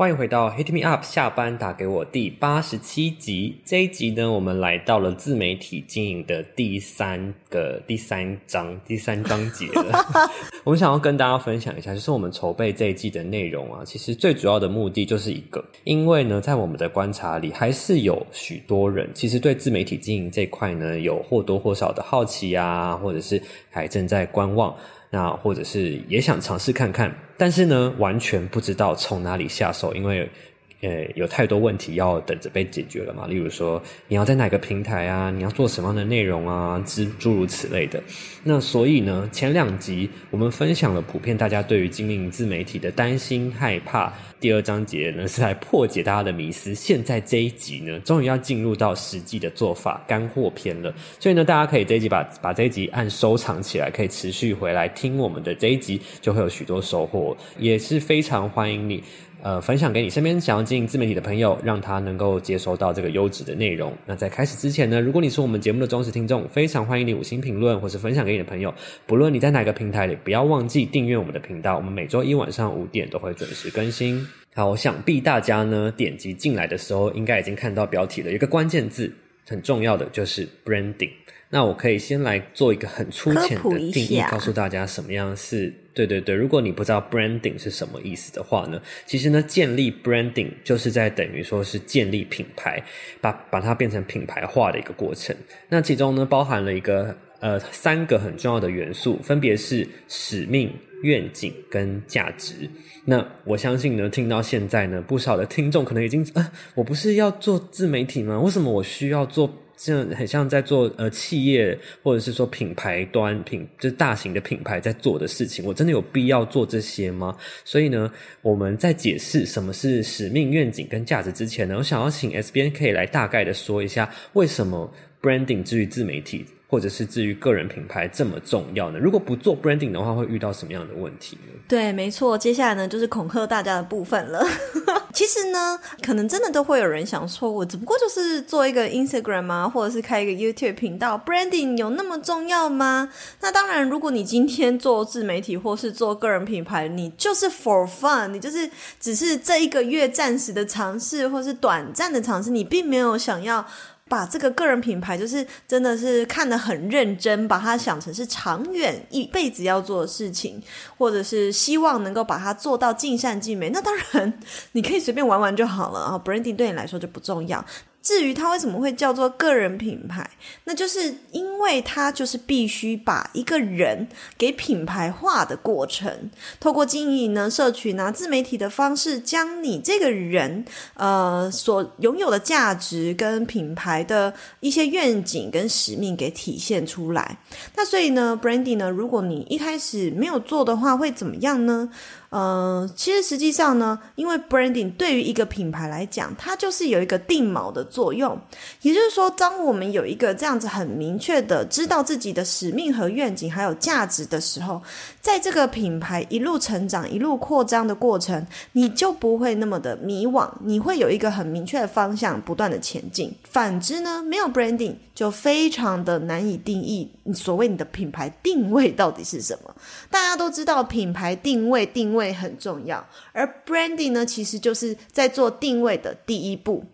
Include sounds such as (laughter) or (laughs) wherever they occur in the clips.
欢迎回到 Hit Me Up 下班打给我第八十七集。这一集呢，我们来到了自媒体经营的第三个第三章第三章节了。(laughs) 我们想要跟大家分享一下，就是我们筹备这一季的内容啊，其实最主要的目的就是一个，因为呢，在我们的观察里，还是有许多人其实对自媒体经营这一块呢，有或多或少的好奇啊，或者是还正在观望。那或者是也想尝试看看，但是呢，完全不知道从哪里下手，因为。呃，有太多问题要等着被解决了嘛？例如说，你要在哪个平台啊？你要做什么样的内容啊？之诸如此类的。那所以呢，前两集我们分享了普遍大家对于经营自媒体的担心、害怕。第二章节呢是来破解大家的迷思。现在这一集呢，终于要进入到实际的做法干货篇了。所以呢，大家可以这一集把把这一集按收藏起来，可以持续回来听我们的这一集，就会有许多收获。也是非常欢迎你。呃，分享给你身边想要经营自媒体的朋友，让他能够接收到这个优质的内容。那在开始之前呢，如果你是我们节目的忠实听众，非常欢迎你五星评论或是分享给你的朋友。不论你在哪个平台里，不要忘记订阅我们的频道。我们每周一晚上五点都会准时更新。好，我想必大家呢点击进来的时候，应该已经看到标题了，一个关键字很重要的就是 branding。那我可以先来做一个很粗浅的定义，告诉大家什么样是对对对。如果你不知道 branding 是什么意思的话呢，其实呢，建立 branding 就是在等于说是建立品牌，把把它变成品牌化的一个过程。那其中呢，包含了一个呃三个很重要的元素，分别是使命、愿景跟价值。那我相信呢，听到现在呢，不少的听众可能已经啊，我不是要做自媒体吗？为什么我需要做？这很像在做呃企业或者是说品牌端品，就是大型的品牌在做的事情，我真的有必要做这些吗？所以呢，我们在解释什么是使命、愿景跟价值之前呢，我想要请 S 编可以来大概的说一下，为什么 branding 之于自媒体。或者是至于个人品牌这么重要呢？如果不做 branding 的话，会遇到什么样的问题呢？对，没错，接下来呢就是恐吓大家的部分了。(laughs) 其实呢，可能真的都会有人想说，我只不过就是做一个 Instagram 啊，或者是开一个 YouTube 频道，branding 有那么重要吗？那当然，如果你今天做自媒体或是做个人品牌，你就是 for fun，你就是只是这一个月暂时的尝试，或是短暂的尝试，你并没有想要。把这个个人品牌，就是真的是看得很认真，把它想成是长远一辈子要做的事情，或者是希望能够把它做到尽善尽美。那当然，(laughs) 你可以随便玩玩就好了啊，branding 对你来说就不重要。至于它为什么会叫做个人品牌，那就是因为它就是必须把一个人给品牌化的过程，透过经营呢社群啊自媒体的方式，将你这个人呃所拥有的价值跟品牌的一些愿景跟使命给体现出来。那所以呢，Brandy 呢，如果你一开始没有做的话，会怎么样呢？呃，其实实际上呢，因为 branding 对于一个品牌来讲，它就是有一个定锚的作用。也就是说，当我们有一个这样子很明确的知道自己的使命和愿景还有价值的时候，在这个品牌一路成长、一路扩张的过程，你就不会那么的迷惘，你会有一个很明确的方向，不断的前进。反之呢，没有 branding 就非常的难以定义所谓你的品牌定位到底是什么。大家都知道品牌定位，定位。位很重要，而 branding 呢，其实就是在做定位的第一步。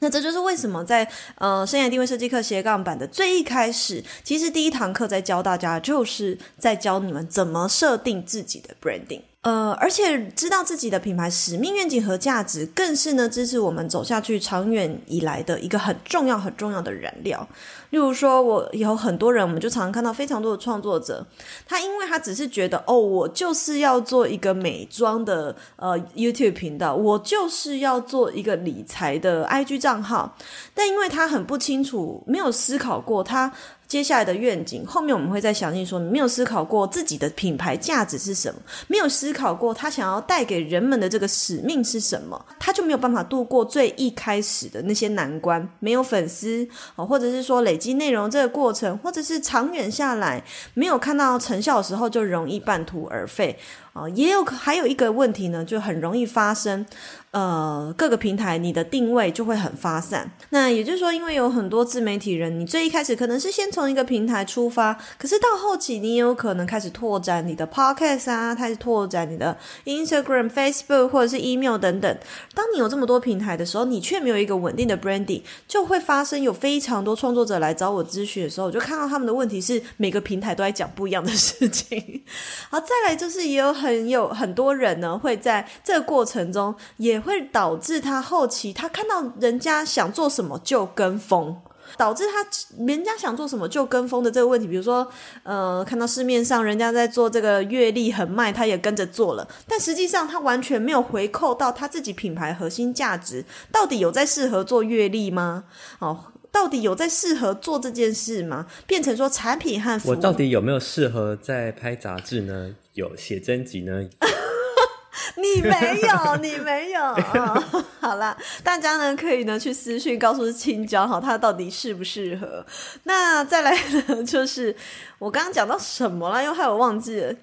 那这就是为什么在呃生涯定位设计课斜杠版的最一开始，其实第一堂课在教大家，就是在教你们怎么设定自己的 branding。呃，而且知道自己的品牌使命、愿景和价值，更是呢支持我们走下去长远以来的一个很重要、很重要的燃料。例如说，我有很多人，我们就常常看到非常多的创作者，他因为他只是觉得，哦，我就是要做一个美妆的呃 YouTube 频道，我就是要做一个理财的 IG 账号，但因为他很不清楚，没有思考过他接下来的愿景，后面我们会再详细说。你没有思考过自己的品牌价值是什么，没有思考过他想要带给人们的这个使命是什么，他就没有办法度过最一开始的那些难关。没有粉丝哦，或者是说累积内容这个过程，或者是长远下来没有看到成效的时候，就容易半途而废。啊，也有还有一个问题呢，就很容易发生，呃，各个平台你的定位就会很发散。那也就是说，因为有很多自媒体人，你最一开始可能是先从一个平台出发，可是到后期你也有可能开始拓展你的 Podcast 啊，开始拓展你的 Instagram、Facebook 或者是 Email 等等。当你有这么多平台的时候，你却没有一个稳定的 Branding，就会发生有非常多创作者来找我咨询的时候，我就看到他们的问题是每个平台都在讲不一样的事情。(laughs) 好，再来就是也有很很有很多人呢，会在这个过程中，也会导致他后期他看到人家想做什么就跟风，导致他人家想做什么就跟风的这个问题。比如说，呃，看到市面上人家在做这个月历很卖，他也跟着做了，但实际上他完全没有回扣到他自己品牌核心价值，到底有在适合做月历吗？哦，到底有在适合做这件事吗？变成说产品和服务，到底有没有适合在拍杂志呢？有写真集呢？(laughs) 你没有，(laughs) 你没有。哦、(laughs) 好啦，大家呢可以呢去私讯告诉青椒哈，他到底适不适合？那再来呢，就是我刚刚讲到什么了？又害我忘记了。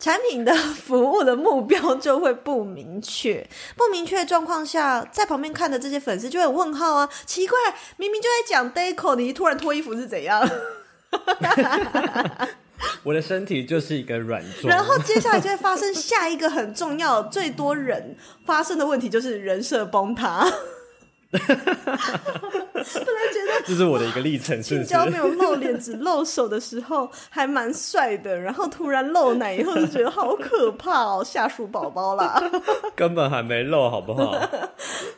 产品的服务的目标就会不明确，不明确的状况下，在旁边看的这些粉丝就会有问号啊，奇怪，明明就在讲 deco，你突然脱衣服是怎样？(laughs) 我的身体就是一个软座，然后接下来就会发生下一个很重要、最多人发生的问题，就是人设崩塌。(laughs) 本来觉得 (laughs) 这是我的一个历程？青椒没有露脸，只露手的时候还蛮帅的，然后突然露奶以后就觉得好可怕哦，吓鼠宝宝啦！(laughs) (laughs) 根本还没露，好不好？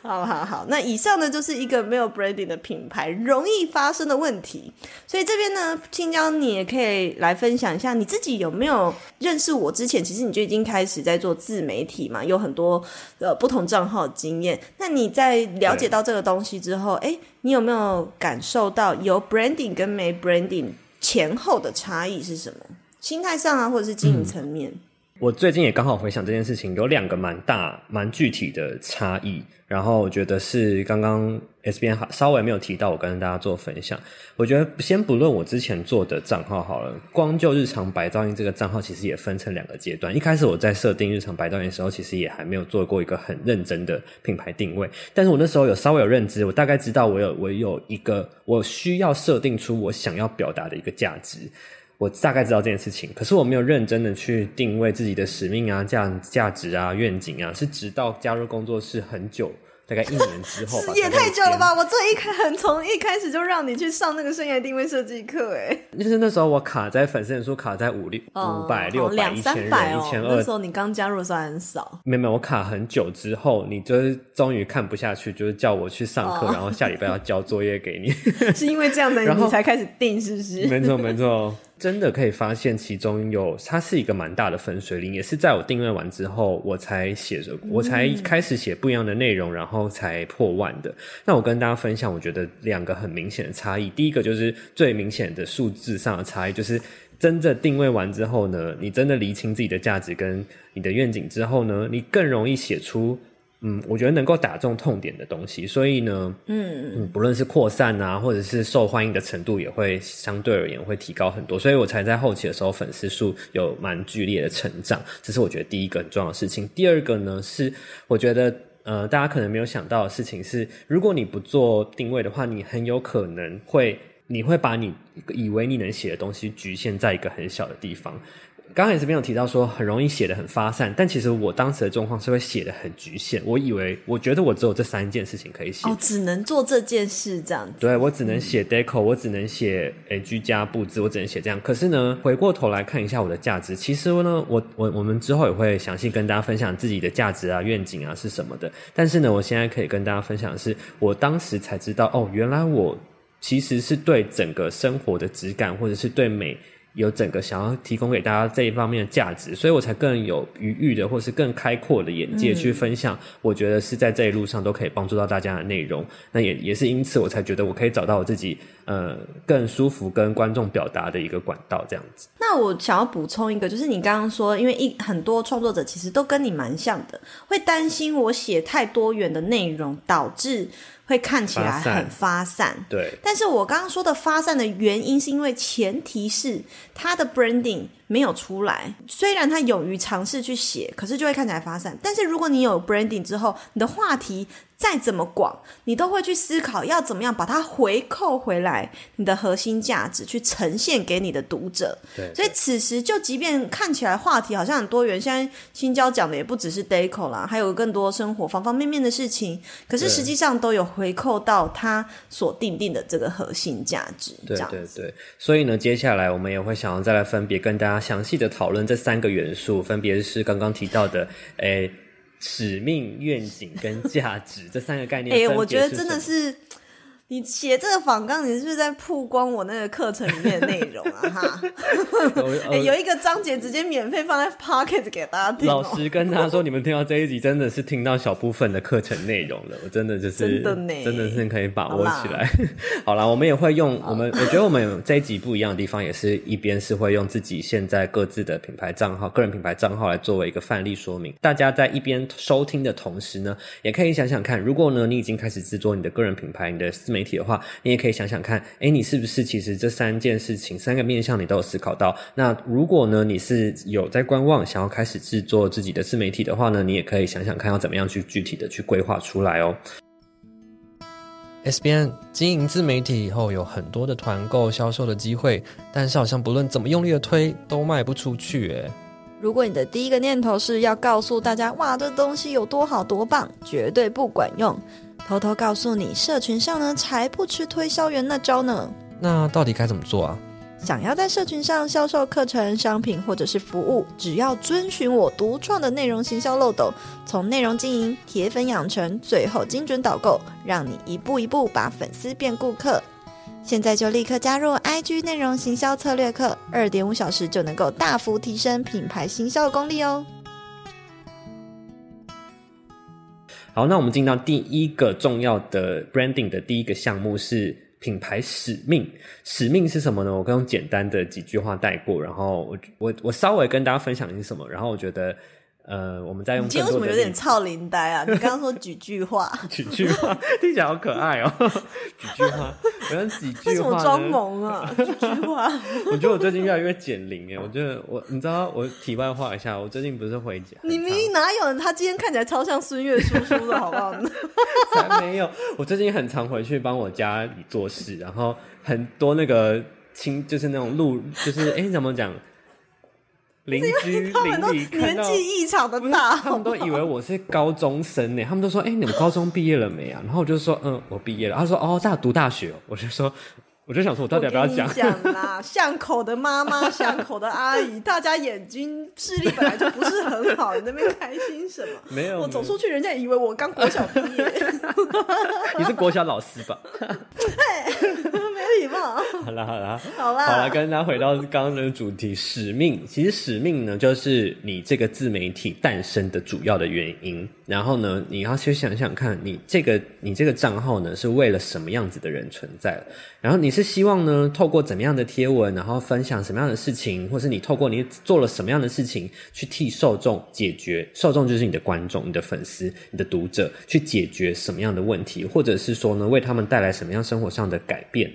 好好好，那以上呢就是一个没有 branding 的品牌容易发生的问题。所以这边呢，青椒你也可以来分享一下，你自己有没有认识我之前，其实你就已经开始在做自媒体嘛，有很多呃不同账号的经验。那你在了解到这个东西之后，哎，你有没有感受到有 branding 跟没 branding 前后的差异是什么？心态上啊，或者是经营层面？嗯我最近也刚好回想这件事情，有两个蛮大、蛮具体的差异。然后我觉得是刚刚 S B N 稍微没有提到，我跟大家做分享。我觉得先不论我之前做的账号好了，光就日常白噪音这个账号，其实也分成两个阶段。一开始我在设定日常白噪音的时候，其实也还没有做过一个很认真的品牌定位。但是我那时候有稍微有认知，我大概知道我有我有一个我需要设定出我想要表达的一个价值。我大概知道这件事情，可是我没有认真的去定位自己的使命啊、价价值啊、愿景啊，是直到加入工作室很久。大概一年之后吧，(laughs) 也太久了吧！我最一开从一开始就让你去上那个生涯定位设计课，哎，就是那时候我卡在粉丝人数卡在五六五百六百一千人一千二，那时候你刚加入的时候还很少。没有没有，我卡很久之后，你就是终于看不下去，就是叫我去上课，然后下礼拜要交作业给你。(laughs) 是因为这样的你才开始定，是不是？没错没错。真的可以发现，其中有它是一个蛮大的分水岭，也是在我定位完之后，我才写着，我才开始写不一样的内容，然后才破万的。那我跟大家分享，我觉得两个很明显的差异。第一个就是最明显的数字上的差异，就是真正定位完之后呢，你真的厘清自己的价值跟你的愿景之后呢，你更容易写出。嗯，我觉得能够打中痛点的东西，所以呢，嗯嗯，不论是扩散啊，或者是受欢迎的程度，也会相对而言会提高很多，所以我才在后期的时候粉丝数有蛮剧烈的成长，这是我觉得第一个很重要的事情。第二个呢，是我觉得呃，大家可能没有想到的事情是，如果你不做定位的话，你很有可能会，你会把你以为你能写的东西局限在一个很小的地方。刚才这边有提到说很容易写得很发散，但其实我当时的状况是会写得很局限。我以为我觉得我只有这三件事情可以写，哦，只能做这件事这样子。对，我只能写 deco，我只能写诶居家布置，我只能写这样。可是呢，回过头来看一下我的价值，其实呢，我我我们之后也会详细跟大家分享自己的价值啊、愿景啊是什么的。但是呢，我现在可以跟大家分享的是，我当时才知道哦，原来我其实是对整个生活的质感，或者是对美。有整个想要提供给大家这一方面的价值，所以我才更有余裕的，或是更开阔的眼界去分享。我觉得是在这一路上都可以帮助到大家的内容。那也也是因此，我才觉得我可以找到我自己呃更舒服跟观众表达的一个管道，这样子。那我想要补充一个，就是你刚刚说，因为一很多创作者其实都跟你蛮像的，会担心我写太多元的内容导致。会看起来很发散，对。但是我刚刚说的发散的原因，是因为前提是它的 branding 没有出来。虽然他勇于尝试去写，可是就会看起来发散。但是如果你有 branding 之后，你的话题。再怎么广，你都会去思考要怎么样把它回扣回来，你的核心价值去呈现给你的读者。对，对，所以此时就即便看起来话题好像很多元，现在青椒讲的也不只是 Deco 啦，还有更多生活方方面面的事情。可是实际上都有回扣到他所定定的这个核心价值。对对对，所以呢，接下来我们也会想要再来分别跟大家详细的讨论这三个元素，分别是刚刚提到的，诶。使命、愿景跟价值这三个概念，哎、欸，我觉得真的是。你写这个访纲，你是不是在曝光我那个课程里面的内容啊？哈、(laughs) 欸，(laughs) 有一个章节直接免费放在 Podcast 给大家听。老师跟他说，你们听到这一集真的是听到小部分的课程内容了。我真的就是真的呢，真的是可以把握起来。(laughs) 好啦，我们也会用我们，我觉得我们这一集不一样的地方，也是一边是会用自己现在各自的品牌账号、个人品牌账号来作为一个范例说明。大家在一边收听的同时呢，也可以想想看，如果呢你已经开始制作你的个人品牌、你的自媒体媒体的话，你也可以想想看，哎，你是不是其实这三件事情、三个面向你都有思考到？那如果呢，你是有在观望，想要开始制作自己的自媒体的话呢，你也可以想想看要怎么样去具体的去规划出来哦。SBN 经营自媒体以后，有很多的团购销售的机会，但是好像不论怎么用力的推，都卖不出去诶。如果你的第一个念头是要告诉大家，哇，这东西有多好多棒，绝对不管用。偷偷告诉你，社群上呢才不吃推销员那招呢。那到底该怎么做啊？想要在社群上销售课程、商品或者是服务，只要遵循我独创的内容行销漏斗，从内容经营、铁粉养成，最后精准导购，让你一步一步把粉丝变顾客。现在就立刻加入 IG 内容行销策略课，二点五小时就能够大幅提升品牌行销的功力哦。好，那我们进到第一个重要的 branding 的第一个项目是品牌使命。使命是什么呢？我刚用简单的几句话带过，然后我我我稍微跟大家分享一些什么，然后我觉得。呃，我们再用。你今天为什么有点操林呆啊？你刚刚说 (laughs) 几句话，(laughs) 几句话听起来好可爱哦。(laughs) 几句话，我用几句话。为什么装萌啊？几句话。我觉得我最近越来越减龄哎，我觉得我，你知道，我题外话一下，我最近不是回家。你明明哪有人？他今天看起来超像孙越叔叔的，好不好？才没有，我最近很常回去帮我家里做事，然后很多那个亲，就是那种路，就是哎，怎么讲？邻居邻里年纪异常的大，他们都以为我是高中生呢。他们都说：“哎、欸，你们高中毕业了没啊？”然后我就说：“嗯，我毕业了。”他说：“哦，在读大学。”我就说。我就想说，我到底要不要讲？讲啦，(laughs) 巷口的妈妈，巷口的阿姨，大家眼睛视力本来就不是很好，你那边开心什么？(laughs) 没有，我走出去，人家以为我刚国小毕业。(laughs) 你是国小老师吧？对，没礼貌。好啦好啦，好啦，好啦，跟大家回到刚刚的主题，使命。其实使命呢，就是你这个自媒体诞生的主要的原因。然后呢，你要去想想看，你这个你这个账号呢，是为了什么样子的人存在？然后你是希望呢，透过怎么样的贴文，然后分享什么样的事情，或是你透过你做了什么样的事情，去替受众解决，受众就是你的观众、你的粉丝、你的读者，去解决什么样的问题，或者是说呢，为他们带来什么样生活上的改变。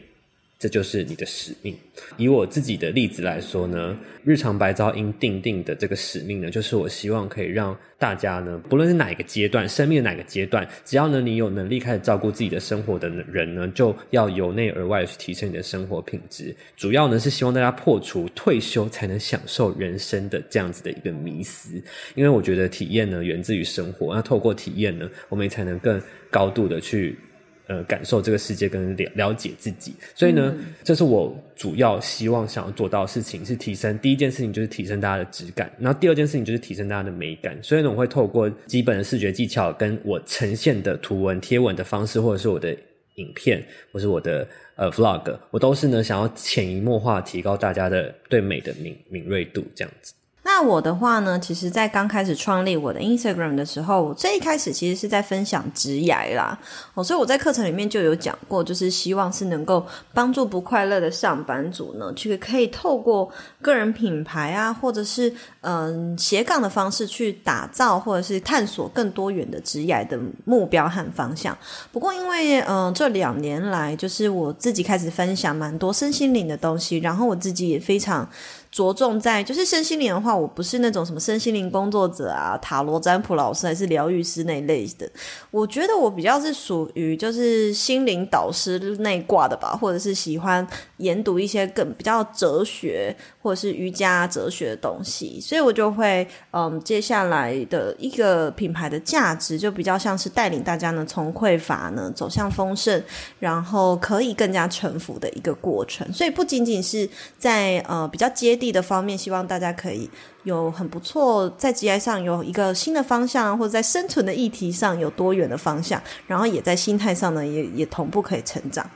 这就是你的使命。以我自己的例子来说呢，日常白噪音定定的这个使命呢，就是我希望可以让大家呢，不论是哪一个阶段，生命的哪个阶段，只要呢你有能力开始照顾自己的生活的人呢，就要由内而外去提升你的生活品质。主要呢是希望大家破除退休才能享受人生的这样子的一个迷思，因为我觉得体验呢源自于生活，那透过体验呢，我们才能更高度的去。呃，感受这个世界跟了了解自己，所以呢，嗯、这是我主要希望想要做到的事情，是提升。第一件事情就是提升大家的质感，然后第二件事情就是提升大家的美感。所以呢，我会透过基本的视觉技巧，跟我呈现的图文贴文的方式，或者是我的影片，或是我的呃 vlog，我都是呢想要潜移默化提高大家的对美的敏敏锐度，这样子。那我的话呢，其实，在刚开始创立我的 Instagram 的时候，我最一开始其实是在分享职涯啦，哦，所以我在课程里面就有讲过，就是希望是能够帮助不快乐的上班族呢，去可以透过个人品牌啊，或者是嗯斜杠的方式去打造，或者是探索更多元的职涯的目标和方向。不过，因为嗯这两年来，就是我自己开始分享蛮多身心灵的东西，然后我自己也非常。着重在就是身心灵的话，我不是那种什么身心灵工作者啊、塔罗占卜老师还是疗愈师那一类的。我觉得我比较是属于就是心灵导师那挂的吧，或者是喜欢研读一些更比较哲学或者是瑜伽哲学的东西。所以我就会嗯，接下来的一个品牌的价值就比较像是带领大家呢从匮乏呢走向丰盛，然后可以更加臣服的一个过程。所以不仅仅是在呃比较接地。的方面，希望大家可以有很不错，在职业上有一个新的方向，或者在生存的议题上有多元的方向，然后也在心态上呢，也也同步可以成长。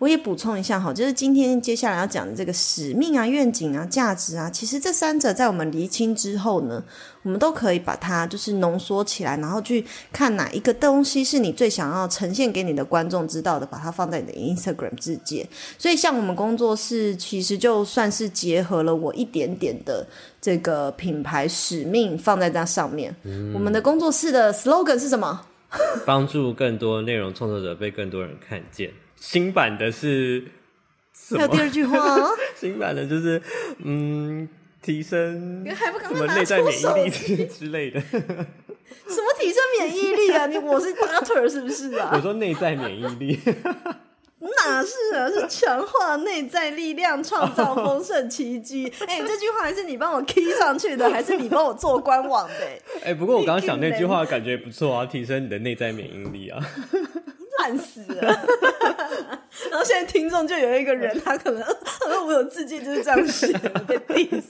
我也补充一下哈，就是今天接下来要讲的这个使命啊、愿景啊、价值啊，其实这三者在我们厘清之后呢，我们都可以把它就是浓缩起来，然后去看哪一个东西是你最想要呈现给你的观众知道的，把它放在你的 Instagram 自介。所以像我们工作室，其实就算是结合了我一点点的这个品牌使命放在这上面。嗯、我们的工作室的 slogan 是什么？(laughs) 帮助更多内容创作者被更多人看见。新版的是还有第二句话，(laughs) 新版的就是嗯，提升什么内在免疫力 (laughs) 之类的，什么提升免疫力啊？你我是 doctor 是不是啊？(laughs) 我说内在免疫力，哪是啊？是强化内在力量，创造丰盛奇迹。哎、欸，这句话还是你帮我 key 上去的，还是你帮我做官网的？哎、欸，不过我刚刚想那句话感觉不错啊，提升你的内在免疫力啊。烂死了！(laughs) 然后现在听众就有一个人，他可能 (laughs) 我有自己就是这样写的，被 diss。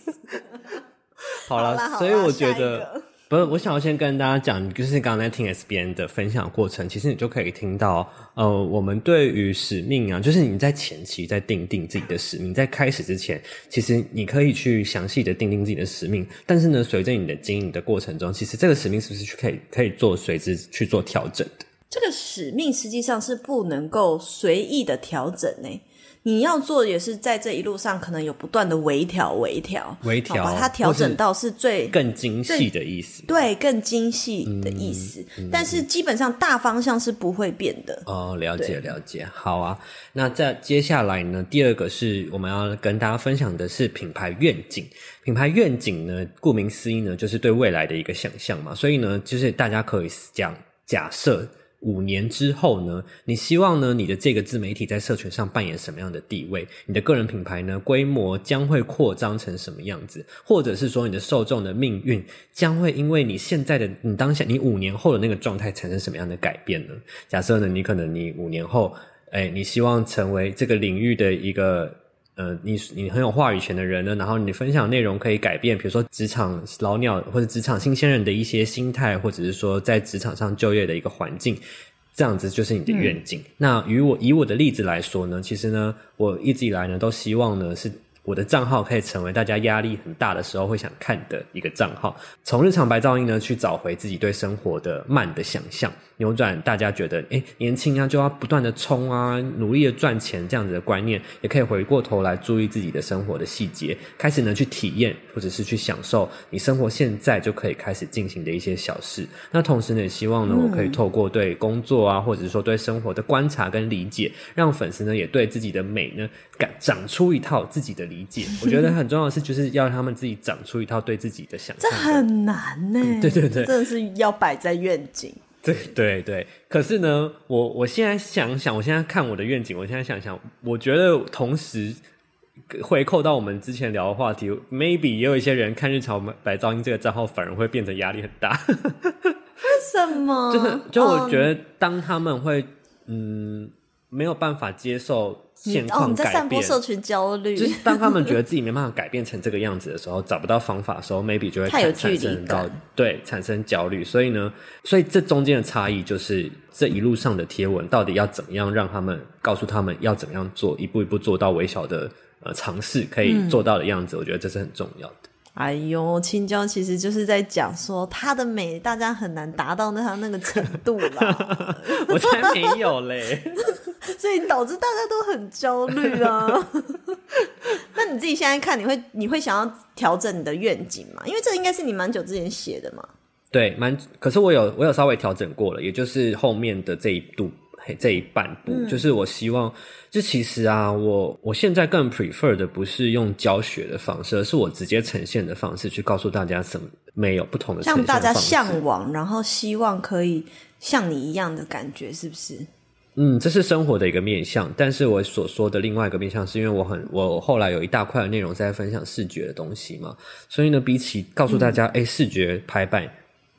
好了，所以我觉得不是，我想要先跟大家讲，就是刚才听 S B N 的分享过程，其实你就可以听到，呃，我们对于使命啊，就是你在前期在定定自己的使命，在开始之前，其实你可以去详细的定定自己的使命，但是呢，随着你的经营的过程中，其实这个使命是不是去可以可以做随之去做调整的？这个使命实际上是不能够随意的调整呢。你要做也是在这一路上，可能有不断的微调、微调、微调，把它调整到是最更精细的意思。对，更精细的意思。嗯嗯、但是基本上大方向是不会变的。哦，了解了解。好啊，那在接下来呢，第二个是我们要跟大家分享的是品牌愿景。品牌愿景呢，顾名思义呢，就是对未来的一个想象嘛。所以呢，就是大家可以讲假设。五年之后呢，你希望呢，你的这个自媒体在社群上扮演什么样的地位？你的个人品牌呢，规模将会扩张成什么样子？或者是说，你的受众的命运将会因为你现在的你当下你五年后的那个状态产生什么样的改变呢？假设呢，你可能你五年后，哎，你希望成为这个领域的一个。呃，你你很有话语权的人呢，然后你分享内容可以改变，比如说职场老鸟或者职场新鲜人的一些心态，或者是说在职场上就业的一个环境，这样子就是你的愿景。嗯、那与我以我的例子来说呢，其实呢，我一直以来呢都希望呢是。我的账号可以成为大家压力很大的时候会想看的一个账号，从日常白噪音呢去找回自己对生活的慢的想象，扭转大家觉得诶年轻啊就要不断的冲啊，努力的赚钱这样子的观念，也可以回过头来注意自己的生活的细节，开始呢去体验或者是去享受你生活现在就可以开始进行的一些小事。那同时呢，也希望呢我可以透过对工作啊，或者是说对生活的观察跟理解，让粉丝呢也对自己的美呢感长出一套自己的理。解，(laughs) 我觉得很重要的是，就是要让他们自己长出一套对自己的想象。这很难呢、(laughs) 嗯，对对对，真的是要摆在愿景。(laughs) 对对对，可是呢，我我现在想想，我现在看我的愿景，我现在想想，我觉得同时回扣到我们之前聊的话题，maybe 也有一些人看日常白噪音这个账号，反而会变得压力很大。(laughs) 为什么？就是就我觉得，当他们会嗯。没有办法接受现况改变。哦，你在散播社群焦虑。就是当他们觉得自己没办法改变成这个样子的时候，找不到方法的时候，(laughs) maybe 就会产生到对产生焦虑。所以呢，所以这中间的差异就是这一路上的贴文到底要怎么样让他们告诉他们要怎么样做，一步一步做到微小的呃尝试可以做到的样子。嗯、我觉得这是很重要的。哎呦，青椒其实就是在讲说它的美，大家很难达到那它那个程度啦。(laughs) 我才没有嘞，(laughs) 所以导致大家都很焦虑啊。(laughs) 那你自己现在看，你会你会想要调整你的愿景吗？因为这应该是你蛮久之前写的嘛。对，蛮，可是我有我有稍微调整过了，也就是后面的这一度。这一半步，嗯、就是我希望，就其实啊，我我现在更 prefer 的不是用教学的方式，而是我直接呈现的方式去告诉大家什么没有不同的像大家向往，然后希望可以像你一样的感觉，是不是？嗯，这是生活的一个面向，但是我所说的另外一个面向，是因为我很我后来有一大块的内容在分享视觉的东西嘛，所以呢，比起告诉大家，哎、嗯，视觉排版。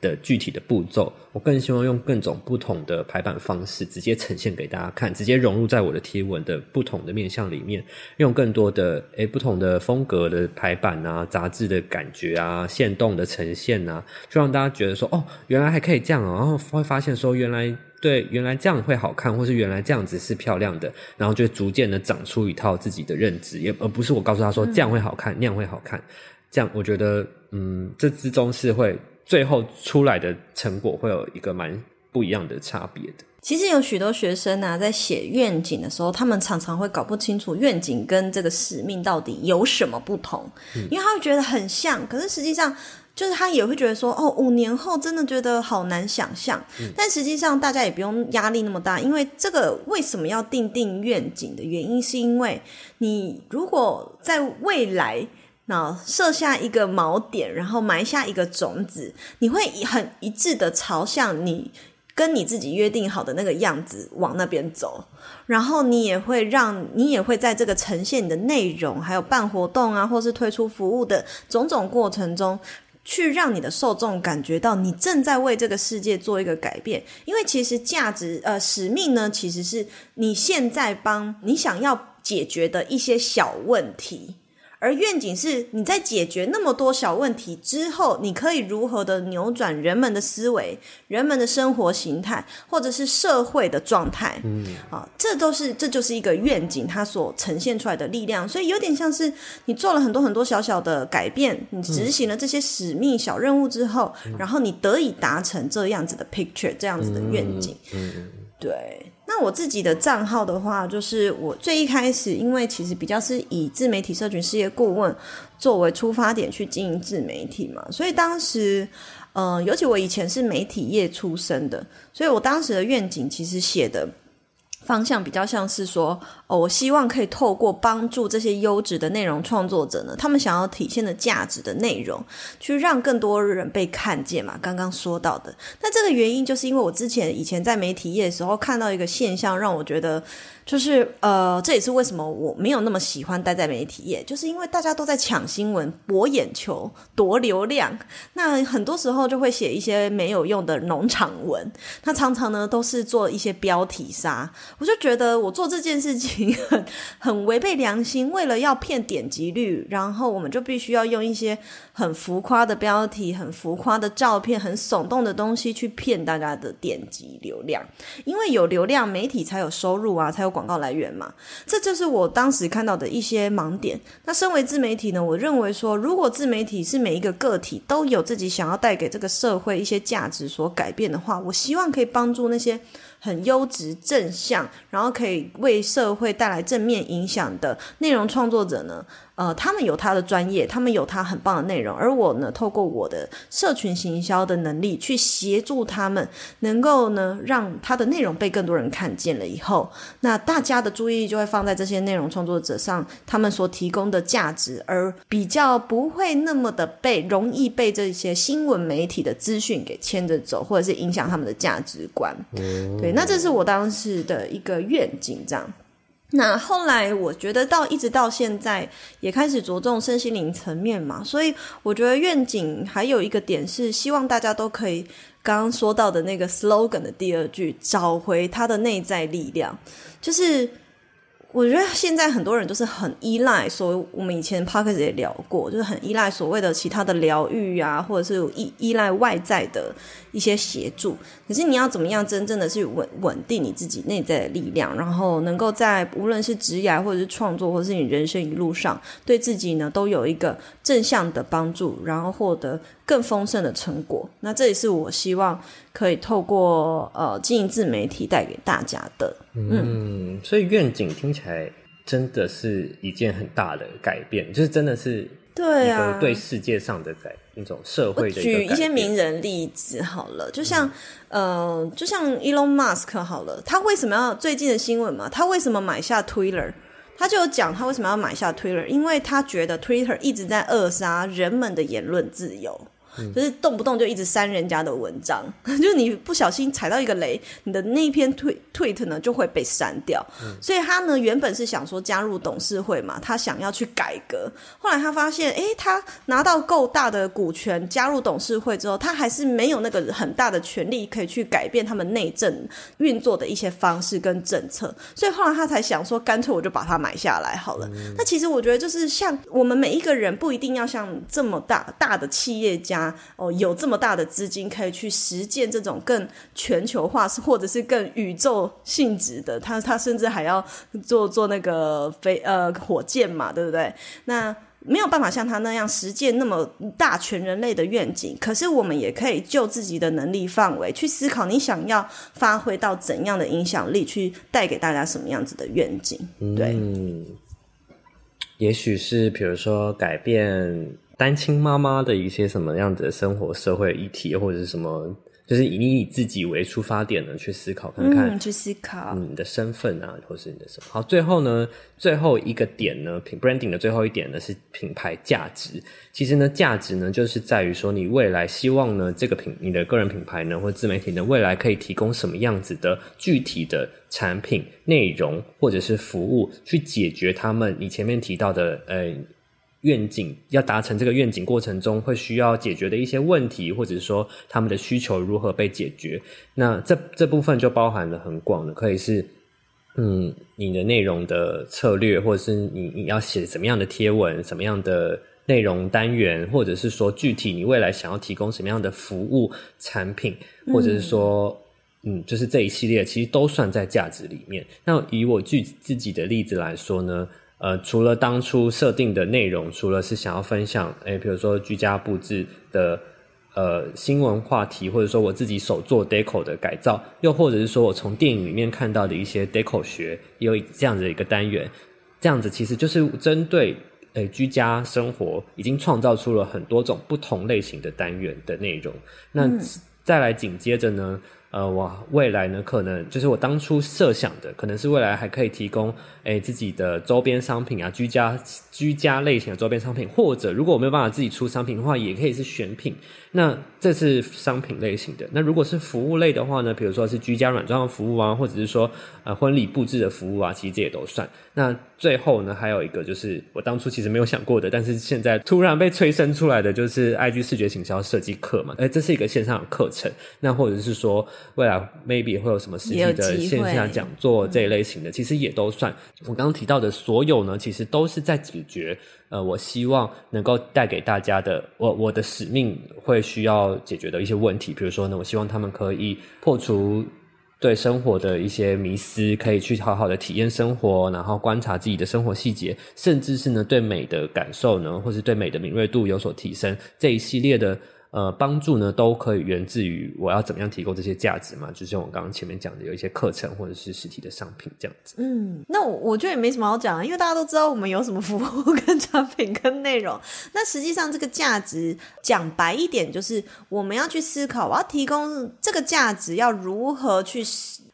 的具体的步骤，我更希望用各种不同的排版方式直接呈现给大家看，直接融入在我的贴文的不同的面向里面，用更多的诶、欸、不同的风格的排版啊，杂志的感觉啊，线动的呈现啊，就让大家觉得说哦，原来还可以这样哦，然后会发现说原来对，原来这样会好看，或是原来这样子是漂亮的，然后就逐渐的长出一套自己的认知，也而不是我告诉他说这样会好看，嗯、那样会好看，这样我觉得嗯，这之中是会。最后出来的成果会有一个蛮不一样的差别的。其实有许多学生啊，在写愿景的时候，他们常常会搞不清楚愿景跟这个使命到底有什么不同，嗯、因为他会觉得很像，可是实际上就是他也会觉得说，哦，五年后真的觉得好难想象。嗯、但实际上大家也不用压力那么大，因为这个为什么要定定愿景的原因，是因为你如果在未来。那设下一个锚点，然后埋下一个种子，你会很一致的朝向你跟你自己约定好的那个样子往那边走，然后你也会让你也会在这个呈现你的内容，还有办活动啊，或是推出服务的种种过程中，去让你的受众感觉到你正在为这个世界做一个改变。因为其实价值呃使命呢，其实是你现在帮你想要解决的一些小问题。而愿景是你在解决那么多小问题之后，你可以如何的扭转人们的思维、人们的生活形态，或者是社会的状态。嗯，啊，这都是这就是一个愿景它所呈现出来的力量。所以有点像是你做了很多很多小小的改变，你执行了这些使命小任务之后，嗯，然后你得以达成这样子的 picture，这样子的愿景。嗯，嗯，对。那我自己的账号的话，就是我最一开始，因为其实比较是以自媒体社群事业顾问作为出发点去经营自媒体嘛，所以当时，呃，尤其我以前是媒体业出身的，所以我当时的愿景其实写的方向比较像是说。哦，我希望可以透过帮助这些优质的内容创作者呢，他们想要体现的价值的内容，去让更多人被看见嘛。刚刚说到的，那这个原因就是因为我之前以前在媒体业的时候看到一个现象，让我觉得就是呃，这也是为什么我没有那么喜欢待在媒体业，就是因为大家都在抢新闻、博眼球、夺流量，那很多时候就会写一些没有用的农场文，那常常呢都是做一些标题杀，我就觉得我做这件事情。很 (laughs) 很违背良心，为了要骗点击率，然后我们就必须要用一些很浮夸的标题、很浮夸的照片、很耸动的东西去骗大家的点击流量。因为有流量，媒体才有收入啊，才有广告来源嘛。这就是我当时看到的一些盲点。那身为自媒体呢，我认为说，如果自媒体是每一个个体都有自己想要带给这个社会一些价值所改变的话，我希望可以帮助那些。很优质、正向，然后可以为社会带来正面影响的内容创作者呢？呃，他们有他的专业，他们有他很棒的内容，而我呢，透过我的社群行销的能力，去协助他们，能够呢，让他的内容被更多人看见了以后，那大家的注意力就会放在这些内容创作者上，他们所提供的价值，而比较不会那么的被容易被这些新闻媒体的资讯给牵着走，或者是影响他们的价值观。对，那这是我当时的一个愿景，这样。那后来我觉得到一直到现在也开始着重身心灵层面嘛，所以我觉得愿景还有一个点是希望大家都可以刚刚说到的那个 slogan 的第二句，找回他的内在力量，就是。我觉得现在很多人都是很依赖，所谓我们以前 podcast 也聊过，就是很依赖所谓的其他的疗愈啊，或者是依依赖外在的一些协助。可是你要怎么样真正的去稳稳定你自己内在的力量，然后能够在无论是职业或者是创作，或者是你人生一路上，对自己呢都有一个正向的帮助，然后获得更丰盛的成果。那这也是我希望可以透过呃经营自媒体带给大家的。嗯，所以愿景听起来真的是一件很大的改变，就是真的是对啊，对世界上的改那种社会的。举一些名人例子好了，就像、嗯、呃，就像 Elon Musk 好了，他为什么要最近的新闻嘛？他为什么买下 Twitter？他就有讲他为什么要买下 Twitter，因为他觉得 Twitter 一直在扼杀人们的言论自由。就是动不动就一直删人家的文章，(laughs) 就是你不小心踩到一个雷，你的那一篇推 tweet 呢就会被删掉。嗯。所以他呢原本是想说加入董事会嘛，他想要去改革。后来他发现，诶，他拿到够大的股权加入董事会之后，他还是没有那个很大的权利可以去改变他们内政运作的一些方式跟政策。所以后来他才想说，干脆我就把它买下来好了。嗯。那其实我觉得就是像我们每一个人不一定要像这么大大的企业家。哦，有这么大的资金可以去实践这种更全球化，或者是更宇宙性质的，他他甚至还要做做那个飞呃火箭嘛，对不对？那没有办法像他那样实践那么大全人类的愿景，可是我们也可以就自己的能力范围去思考，你想要发挥到怎样的影响力，去带给大家什么样子的愿景？对，嗯，也许是比如说改变。单亲妈妈的一些什么样子的生活、社会议题，或者是什么，就是以你以自己为出发点呢，去思考看看，嗯、去思考你的身份啊，或是你的什么。好，最后呢，最后一个点呢，品 branding 的最后一点呢是品牌价值。其实呢，价值呢就是在于说，你未来希望呢，这个品你的个人品牌呢，或自媒体呢，未来可以提供什么样子的具体的产品、内容或者是服务，去解决他们你前面提到的呃。愿景要达成这个愿景过程中会需要解决的一些问题，或者是说他们的需求如何被解决，那这这部分就包含了很广的，可以是嗯你的内容的策略，或者是你你要写什么样的贴文，什么样的内容单元，或者是说具体你未来想要提供什么样的服务产品，或者是说嗯，嗯就是这一系列其实都算在价值里面。那以我举自己的例子来说呢。呃，除了当初设定的内容，除了是想要分享，诶，比如说居家布置的呃新闻话题，或者说我自己手做 deco 的改造，又或者是说我从电影里面看到的一些 deco 学，也有这样子的一个单元，这样子其实就是针对诶居家生活，已经创造出了很多种不同类型的单元的内容。那再来紧接着呢，呃，我未来呢，可能就是我当初设想的，可能是未来还可以提供。诶，自己的周边商品啊，居家居家类型的周边商品，或者如果我没有办法自己出商品的话，也可以是选品。那这是商品类型的。那如果是服务类的话呢，比如说是居家软装的服务啊，或者是说呃婚礼布置的服务啊，其实这也都算。那最后呢，还有一个就是我当初其实没有想过的，但是现在突然被催生出来的，就是 IG 视觉行销设计课嘛。诶，这是一个线上的课程。那或者是说未来 maybe 会有什么实际的线下讲座这一类型的，其实也都算。我刚刚提到的所有呢，其实都是在解决呃，我希望能够带给大家的，我我的使命会需要解决的一些问题。比如说呢，我希望他们可以破除对生活的一些迷思，可以去好好的体验生活，然后观察自己的生活细节，甚至是呢，对美的感受呢，或是对美的敏锐度有所提升，这一系列的。呃，帮助呢都可以源自于我要怎么样提供这些价值嘛，就像我刚刚前面讲的，有一些课程或者是实体的商品这样子。嗯，那我我觉得也没什么好讲的，因为大家都知道我们有什么服务跟产品跟内容。那实际上这个价值讲白一点，就是我们要去思考，我要提供这个价值要如何去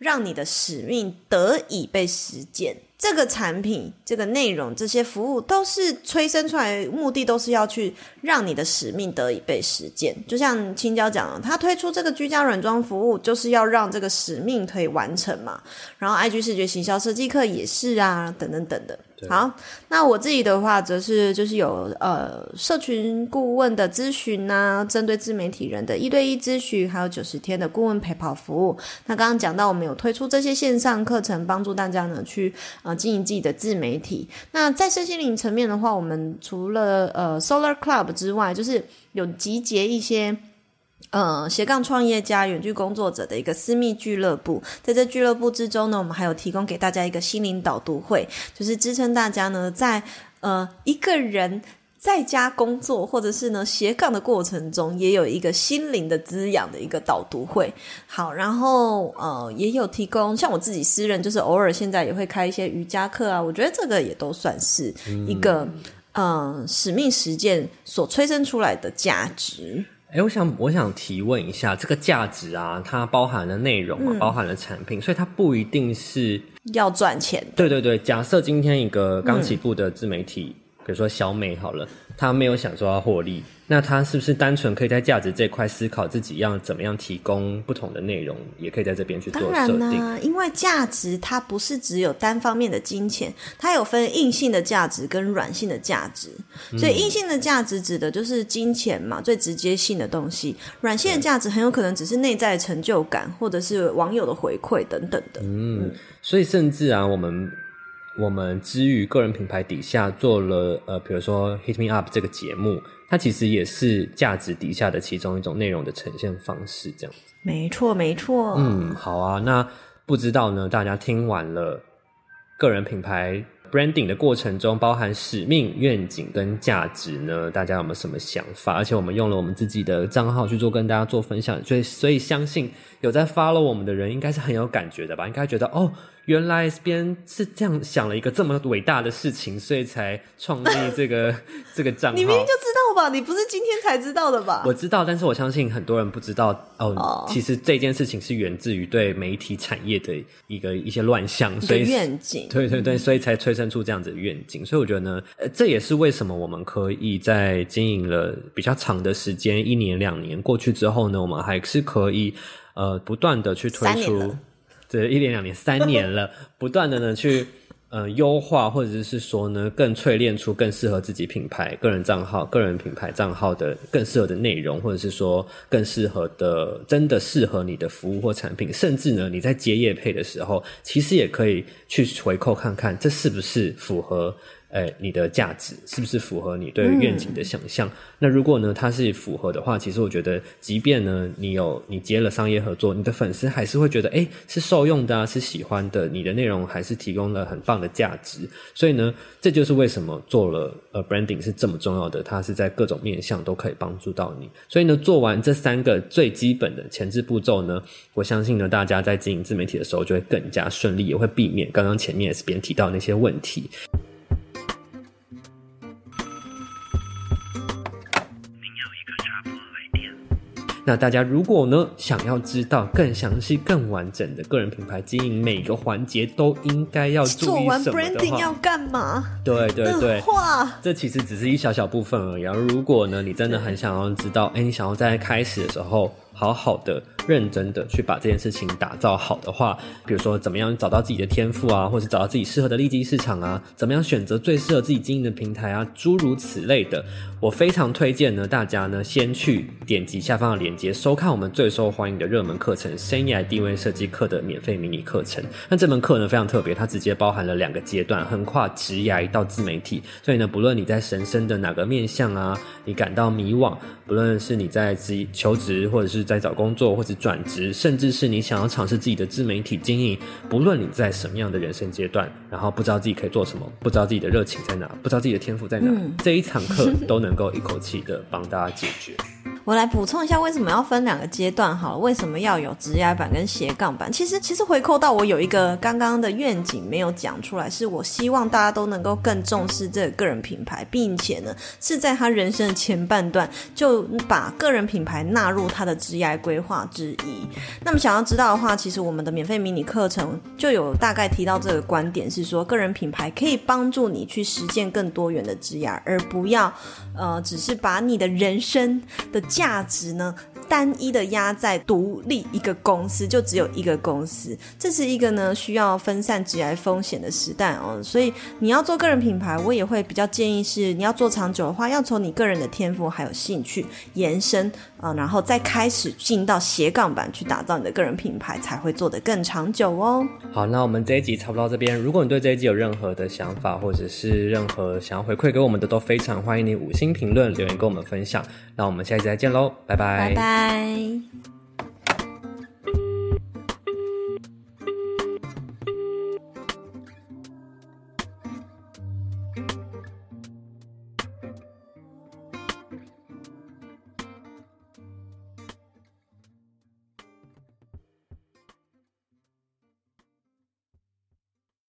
让你的使命得以被实践。这个产品、这个内容、这些服务都是催生出来，目的都是要去让你的使命得以被实践。就像青椒讲的，他推出这个居家软装服务，就是要让这个使命可以完成嘛。然后，IG 视觉行销设计课也是啊，等等等等。好，那我自己的话，则是就是有呃社群顾问的咨询呐、啊，针对自媒体人的一对一咨询，还有九十天的顾问陪跑服务。那刚刚讲到，我们有推出这些线上课程，帮助大家呢去呃经营自己的自媒体。那在身心灵层面的话，我们除了呃 Solar Club 之外，就是有集结一些。呃，斜杠创业家、远距工作者的一个私密俱乐部，在这俱乐部之中呢，我们还有提供给大家一个心灵导读会，就是支撑大家呢，在呃一个人在家工作或者是呢斜杠的过程中，也有一个心灵的滋养的一个导读会。好，然后呃也有提供，像我自己私人，就是偶尔现在也会开一些瑜伽课啊，我觉得这个也都算是一个嗯、呃、使命实践所催生出来的价值。哎，我想我想提问一下，这个价值啊，它包含了内容啊，嗯、包含了产品，所以它不一定是要赚钱。对对对，假设今天一个刚起步的自媒体，嗯、比如说小美好了，他没有想说要获利。那他是不是单纯可以在价值这块思考自己要怎么样提供不同的内容，也可以在这边去做设定？当然呢，因为价值它不是只有单方面的金钱，它有分硬性的价值跟软性的价值。所以硬性的价值指的就是金钱嘛，最直接性的东西。软性的价值很有可能只是内在的成就感，或者是网友的回馈等等的。嗯，所以甚至啊，我们。我们之于个人品牌底下做了呃，比如说 Hit Me Up 这个节目，它其实也是价值底下的其中一种内容的呈现方式，这样子。没错，没错。嗯，好啊。那不知道呢，大家听完了个人品牌 branding 的过程中，包含使命、愿景跟价值呢，大家有没有什么想法？而且我们用了我们自己的账号去做跟大家做分享，所以所以相信有在 follow 我们的人，应该是很有感觉的吧？应该觉得哦。原来 S 编是这样想了一个这么伟大的事情，所以才创立这个 (laughs) 这个账号。你明明就知道吧？你不是今天才知道的吧？我知道，但是我相信很多人不知道哦。Oh. 其实这件事情是源自于对媒体产业的一个一些乱象，所以愿景。对对对，所以才催生出这样子的愿景。所以我觉得呢，呃，这也是为什么我们可以在经营了比较长的时间，一年两年过去之后呢，我们还是可以呃不断的去推出。这一年两年、三年了，不断的呢去呃优化，或者是说呢更淬炼出更适合自己品牌、个人账号、个人品牌账号的更适合的内容，或者是说更适合的、真的适合你的服务或产品，甚至呢你在接业配的时候，其实也可以去回扣看看这是不是符合。哎，你的价值是不是符合你对愿景的想象？那如果呢，它是符合的话，其实我觉得，即便呢，你有你接了商业合作，你的粉丝还是会觉得，哎，是受用的啊，是喜欢的，你的内容还是提供了很棒的价值。所以呢，这就是为什么做了呃 branding 是这么重要的，它是在各种面向都可以帮助到你。所以呢，做完这三个最基本的前置步骤呢，我相信呢，大家在经营自媒体的时候就会更加顺利，也会避免刚刚前面 S 编提到那些问题。那大家如果呢，想要知道更详细、更完整的个人品牌经营，每个环节都应该要注意什么的话，做完 branding 要干嘛？对对对，哇，这其实只是一小小部分而已。而如果呢，你真的很想要知道，哎，你想要在开始的时候。好好的、认真的去把这件事情打造好的话，比如说怎么样找到自己的天赋啊，或者找到自己适合的利基市场啊，怎么样选择最适合自己经营的平台啊，诸如此类的，我非常推荐呢，大家呢先去点击下方的链接，收看我们最受欢迎的热门课程——生涯定位设计课的免费迷你课程。那这门课呢非常特别，它直接包含了两个阶段，横跨职涯到自媒体。所以呢，不论你在人生的哪个面向啊，你感到迷惘，不论是你在职求职或者是在找工作或者转职，甚至是你想要尝试自己的自媒体经营，不论你在什么样的人生阶段，然后不知道自己可以做什么，不知道自己的热情在哪，不知道自己的天赋在哪，嗯、这一堂课都能够一口气的帮大家解决。我来补充一下，为什么要分两个阶段？好了，为什么要有直压板跟斜杠板？其实，其实回扣到我有一个刚刚的愿景没有讲出来，是我希望大家都能够更重视这个个人品牌，并且呢，是在他人生的前半段就把个人品牌纳入他的职业规划之一。那么，想要知道的话，其实我们的免费迷你课程就有大概提到这个观点，是说个人品牌可以帮助你去实践更多元的职业，而不要呃，只是把你的人生的价值呢，单一的压在独立一个公司，就只有一个公司，这是一个呢需要分散职业风险的时代哦。所以你要做个人品牌，我也会比较建议是，你要做长久的话，要从你个人的天赋还有兴趣延伸啊、呃，然后再开始进到斜杠版去打造你的个人品牌，才会做得更长久哦。好，那我们这一集差不多到这边。如果你对这一集有任何的想法，或者是任何想要回馈给我们的，都非常欢迎你五星评论留言跟我们分享。那我们下一集再见喽，拜拜。拜拜。